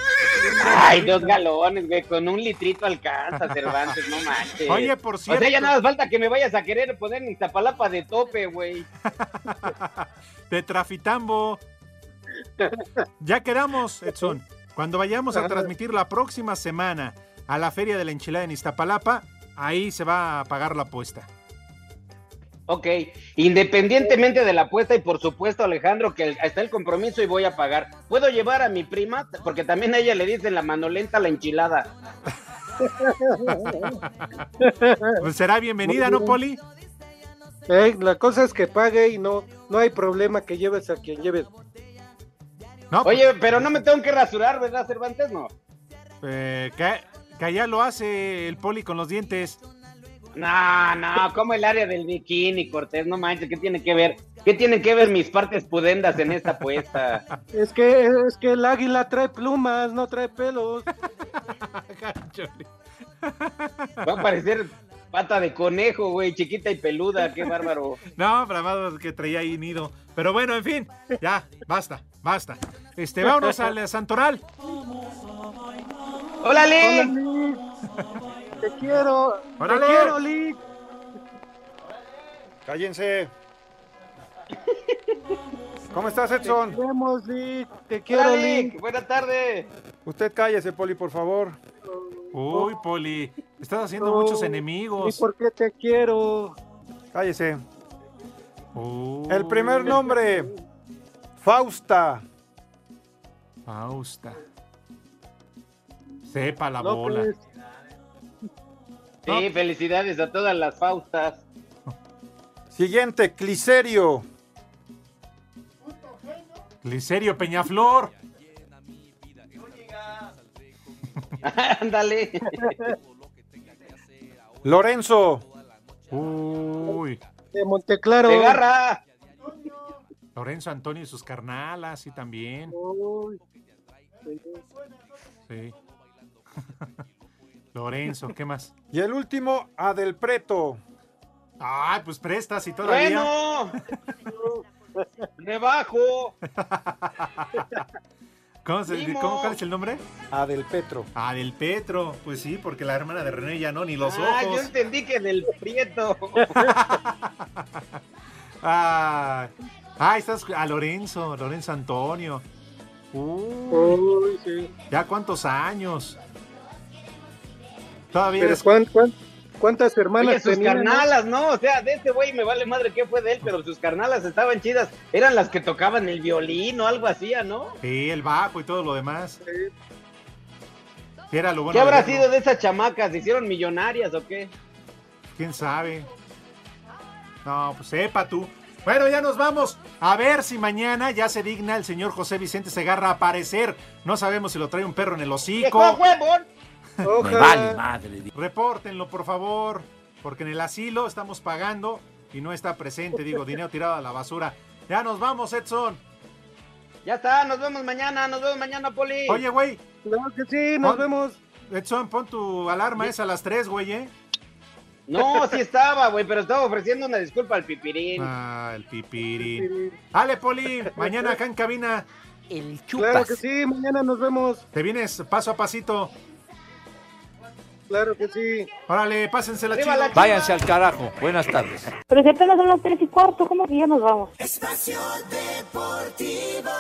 Ay, dos galones, güey, con un litrito alcanza, Cervantes, no manches. Oye, por O sea, ya cierto- nada más falta que me vayas a querer poner mi Iztapalapa de tope, güey. De Trafitambo. Ya quedamos, Edson. Cuando vayamos a transmitir la próxima semana a la Feria de la Enchilada en Iztapalapa, ahí se va a pagar la apuesta. Ok, independientemente de la apuesta y por supuesto, Alejandro, que está el compromiso y voy a pagar. ¿Puedo llevar a mi prima? Porque también a ella le dicen la mano lenta a la enchilada. Pues será bienvenida, ¿no, Poli? Eh, la cosa es que pague y no, no hay problema que lleves a quien lleves. Oye, pero no me tengo que rasurar, ¿verdad, Cervantes? No. Eh, que, que allá lo hace el Poli con los dientes. No, no, como el área del bikini, Cortés, no manches, ¿qué tiene que ver? ¿Qué tienen que ver mis partes pudendas en esta apuesta? Es que, es que el águila trae plumas, no trae pelos. Va a parecer pata de conejo, güey, chiquita y peluda, qué bárbaro. No, bravado que traía ahí nido. Pero bueno, en fin, ya, basta, basta. Este, vámonos al Santoral. ¡Hola, Lee! Te quiero, ¡Órale! te quiero, Lick. Cállense. ¿Cómo estás, Edson? Te queremos, Lick. Te quiero, Lick. Lick, buena tarde. Usted cállese, Poli, por favor. Uy, Poli, estás haciendo No, muchos ¿Y enemigos. por qué te quiero? Cállese. El primer nombre, Fausta. Fausta. Sepa la bola. Sí, felicidades a todas las Faustas. Siguiente, Cliserio. Licerio Peñaflor. Ándale. Lorenzo. Uy. De Monteclaro. ¡Se agarra! Lorenzo Antonio y sus carnalas, sí, también. Uy. Sí. Lorenzo, ¿qué más? Y el último, Adelpreto. Ay, pues prestas y todavía. Bueno. Rebajo. ¿Cómo se- cómo- ¿Cuál es el nombre? Adelpetro. Ah, del Petro. Pues sí, porque la hermana de René ya no, ni los Ah, yo ojos. entendí que del Prieto. Ah, ah, estás a Lorenzo, Lorenzo Antonio. Uy, Uy, sí. ya cuántos años. Todavía Pero eres- ¿cuán- cuán- ¿cuántas hermanas Oye, sus tenían, carnalas, ¿no? O sea, de este güey me vale madre qué fue de él, pero sus carnalas estaban chidas. Eran las que tocaban el violín o algo así, ¿no? Sí, el bajo y todo lo demás. Sí, era lo bueno ¿Qué habrá verlo. sido de esas chamacas? ¿Se hicieron millonarias o qué? ¿Quién sabe? No, pues sepa tú. Bueno, ya nos vamos. A ver si mañana ya se digna el señor José Vicente Segarra a aparecer. No sabemos si lo trae un perro en el hocico. Me vale madre. Repórtenlo, por favor, porque en el asilo estamos pagando y no está presente, digo, dinero tirado a la basura. Ya nos vamos, Edson. Ya está, nos vemos mañana, nos vemos mañana, Poli. Oye, güey. Claro que sí, nos Pon- vemos. Edson, pon tu alarma esa a las 3, güey, ¿eh? No, sí estaba, güey, pero estaba ofreciendo una disculpa al pipirín. Ah, el pipirín. Dale, Poli, mañana acá en cabina. El Claro que sí, mañana nos vemos. Te vienes paso a pasito. Claro que sí. Órale, pásensela chido. Váyanse al carajo. Buenas tardes. Pero si apenas son las tres y cuarto, ¿cómo que ya nos vamos? Espacio Deportivo.